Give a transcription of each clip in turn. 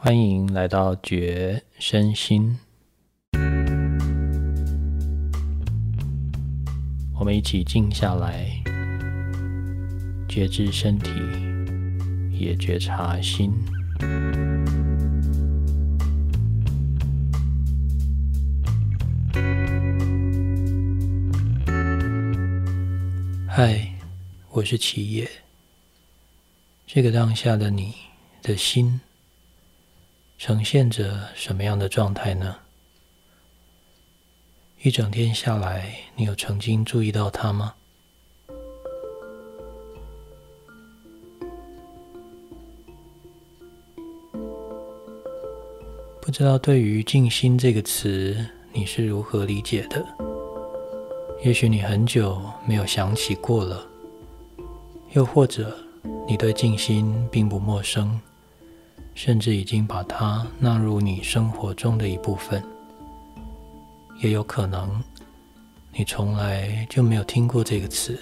欢迎来到觉身心，我们一起静下来，觉知身体，也觉察心。嗨，我是齐野。这个当下的你的心，呈现着什么样的状态呢？一整天下来，你有曾经注意到它吗？不知道对于“静心”这个词，你是如何理解的？也许你很久没有想起过了，又或者你对静心并不陌生，甚至已经把它纳入你生活中的一部分。也有可能你从来就没有听过这个词，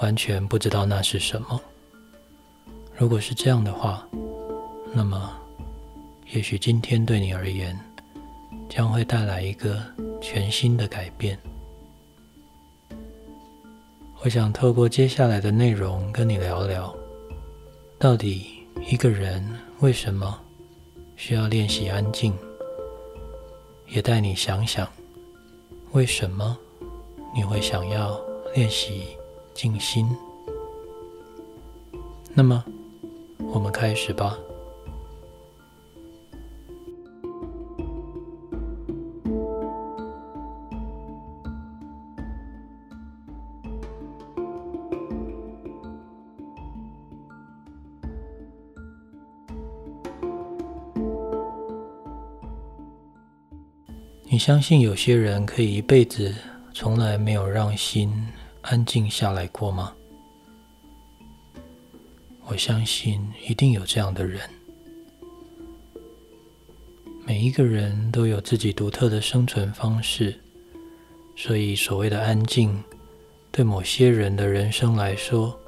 完全不知道那是什么。如果是这样的话，那么也许今天对你而言将会带来一个全新的改变。我想透过接下来的内容跟你聊聊，到底一个人为什么需要练习安静，也带你想想为什么你会想要练习静心。那么，我们开始吧。你相信有些人可以一辈子从来没有让心安静下来过吗？我相信一定有这样的人。每一个人都有自己独特的生存方式，所以所谓的安静，对某些人的人生来说，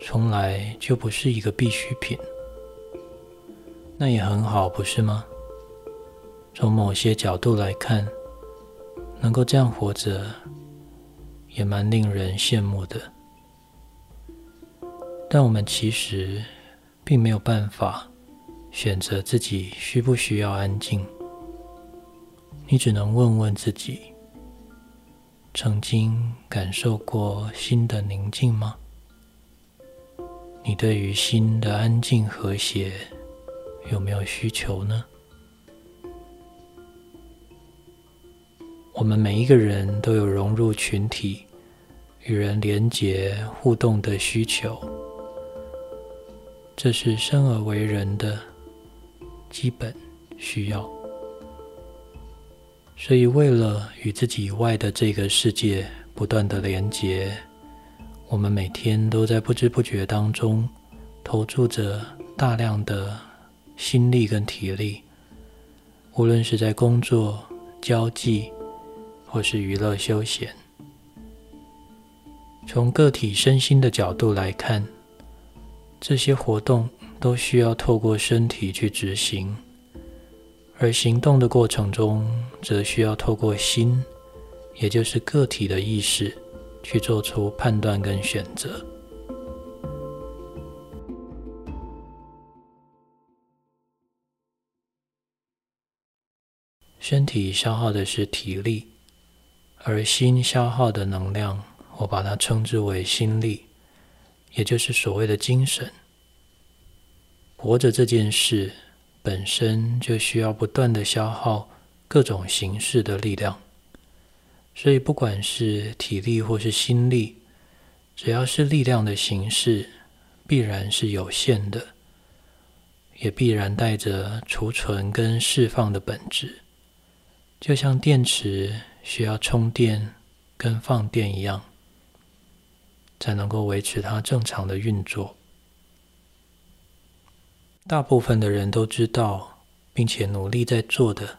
从来就不是一个必需品。那也很好，不是吗？从某些角度来看，能够这样活着，也蛮令人羡慕的。但我们其实并没有办法选择自己需不需要安静。你只能问问自己：曾经感受过心的宁静吗？你对于心的安静和谐有没有需求呢？我们每一个人都有融入群体、与人连结、互动的需求，这是生而为人的基本需要。所以，为了与自己以外的这个世界不断的连结，我们每天都在不知不觉当中投注着大量的心力跟体力，无论是在工作、交际。或是娱乐休闲，从个体身心的角度来看，这些活动都需要透过身体去执行，而行动的过程中，则需要透过心，也就是个体的意识，去做出判断跟选择。身体消耗的是体力。而心消耗的能量，我把它称之为心力，也就是所谓的精神。活着这件事本身就需要不断的消耗各种形式的力量，所以不管是体力或是心力，只要是力量的形式，必然是有限的，也必然带着储存跟释放的本质，就像电池。需要充电跟放电一样，才能够维持它正常的运作。大部分的人都知道，并且努力在做的，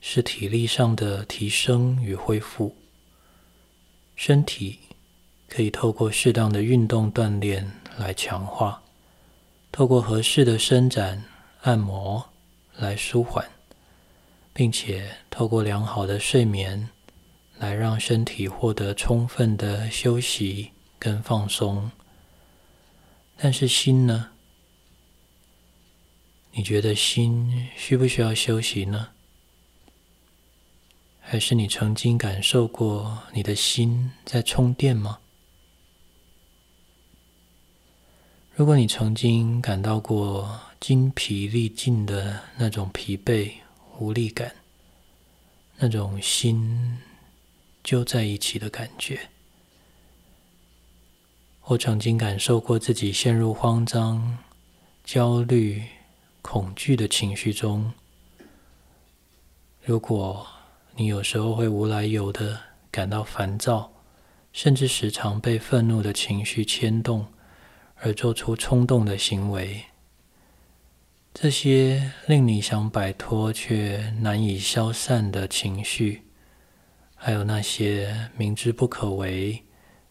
是体力上的提升与恢复。身体可以透过适当的运动锻炼来强化，透过合适的伸展、按摩来舒缓，并且透过良好的睡眠来让身体获得充分的休息跟放松。但是心呢？你觉得心需不需要休息呢？还是你曾经感受过你的心在充电吗？如果你曾经感到过精疲力尽的那种疲惫无力感，那种心揪在一起的感觉，我曾经感受过自己陷入慌张、焦虑。恐惧的情绪中，如果你有时候会无来由的感到烦躁，甚至时常被愤怒的情绪牵动而做出冲动的行为，这些令你想摆脱却难以消散的情绪，还有那些明知不可为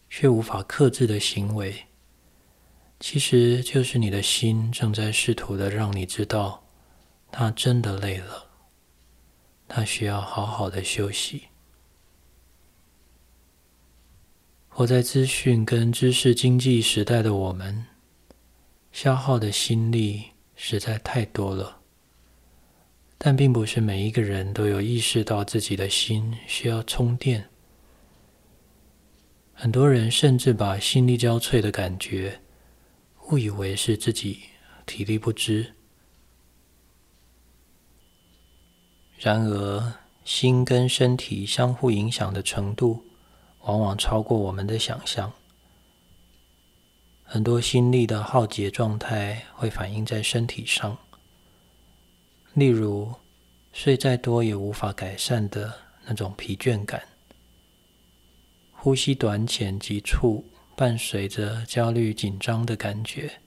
却无法克制的行为。其实就是你的心正在试图的让你知道，他真的累了，他需要好好的休息。活在资讯跟知识经济时代的我们，消耗的心力实在太多了。但并不是每一个人都有意识到自己的心需要充电。很多人甚至把心力交瘁的感觉。误以为是自己体力不支，然而心跟身体相互影响的程度，往往超过我们的想象。很多心力的耗竭状态会反映在身体上，例如睡再多也无法改善的那种疲倦感，呼吸短浅急促。伴随着焦虑紧张的感觉，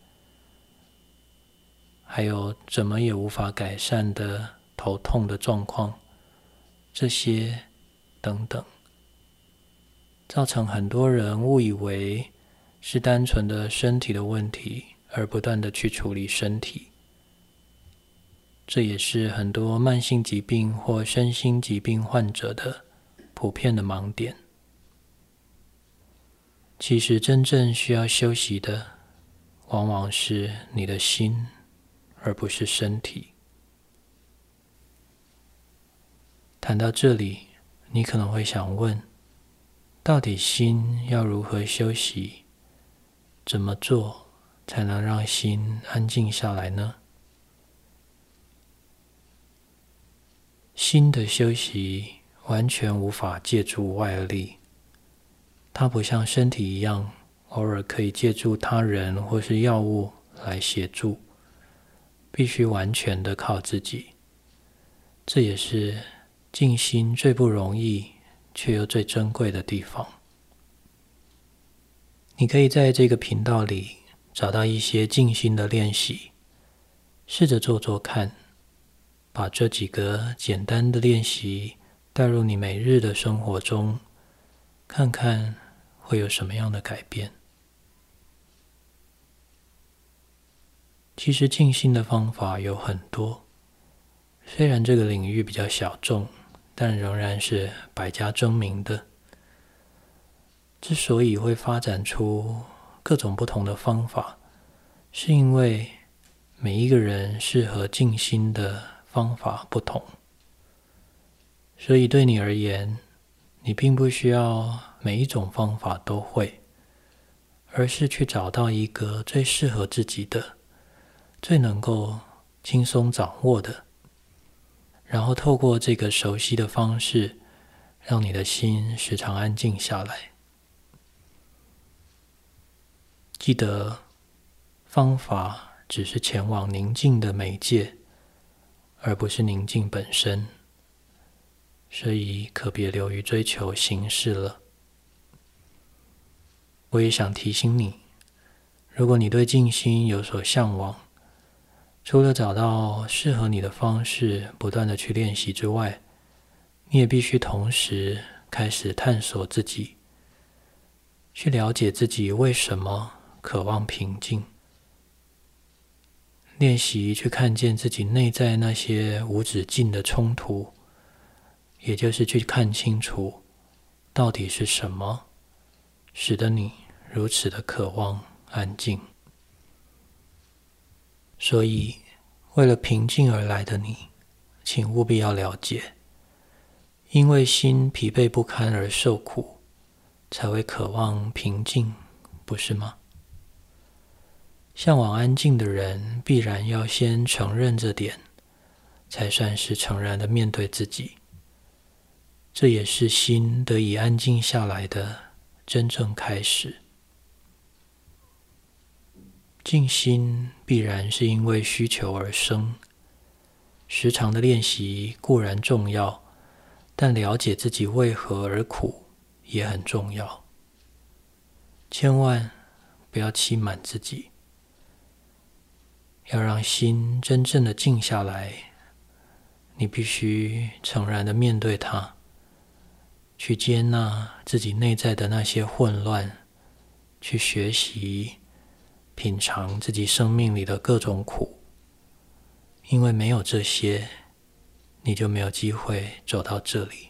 还有怎么也无法改善的头痛的状况，这些等等，造成很多人误以为是单纯的身体的问题，而不断的去处理身体。这也是很多慢性疾病或身心疾病患者的普遍的盲点。其实，真正需要休息的，往往是你的心，而不是身体。谈到这里，你可能会想问：到底心要如何休息？怎么做才能让心安静下来呢？心的休息完全无法借助外力。它不像身体一样，偶尔可以借助他人或是药物来协助，必须完全的靠自己。这也是静心最不容易却又最珍贵的地方。你可以在这个频道里找到一些静心的练习，试着做做看，把这几个简单的练习带入你每日的生活中，看看。会有什么样的改变？其实静心的方法有很多，虽然这个领域比较小众，但仍然是百家争鸣的。之所以会发展出各种不同的方法，是因为每一个人适合静心的方法不同，所以对你而言，你并不需要。每一种方法都会，而是去找到一个最适合自己的、最能够轻松掌握的，然后透过这个熟悉的方式，让你的心时常安静下来。记得，方法只是前往宁静的媒介，而不是宁静本身，所以可别流于追求形式了。我也想提醒你，如果你对静心有所向往，除了找到适合你的方式，不断的去练习之外，你也必须同时开始探索自己，去了解自己为什么渴望平静。练习去看见自己内在那些无止境的冲突，也就是去看清楚到底是什么使得你如此的渴望安静。所以，为了平静而来的你，请务必要了解，因为心疲惫不堪而受苦，才会渴望平静，不是吗？向往安静的人，必然要先承认这点，才算是诚然的面对自己。这也是心得以安静下来的真正开始。静心必然是因为需求而生，时常的练习固然重要，但了解自己为何而苦也很重要。千万不要欺瞒自己。要让心真正的静下来，你必须诚然的面对它，去接纳自己内在的那些混乱，去学习品尝自己生命里的各种苦。因为没有这些，你就没有机会走到这里。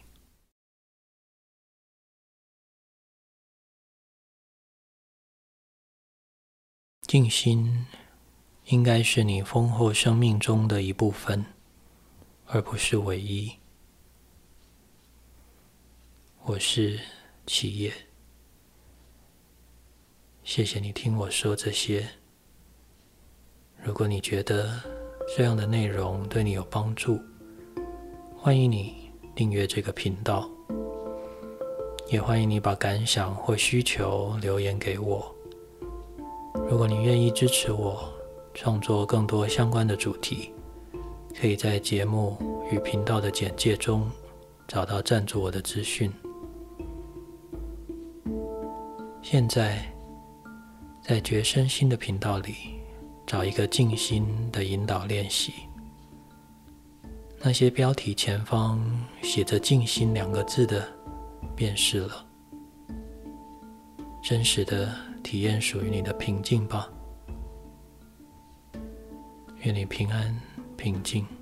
静心。应该是你丰厚生命中的一部分，而不是唯一。我是企业，谢谢你听我说这些。如果你觉得这样的内容对你有帮助，欢迎你订阅这个频道，也欢迎你把感想或需求留言给我。如果你愿意支持我。创作更多相关的主题，可以在节目与频道的简介中找到赞助我的资讯。现在，在觉身心的频道里找一个静心的引导练习。那些标题前方写着“静心”两个字的，便是了。真实的体验属于你的平静吧。愿你平安平静。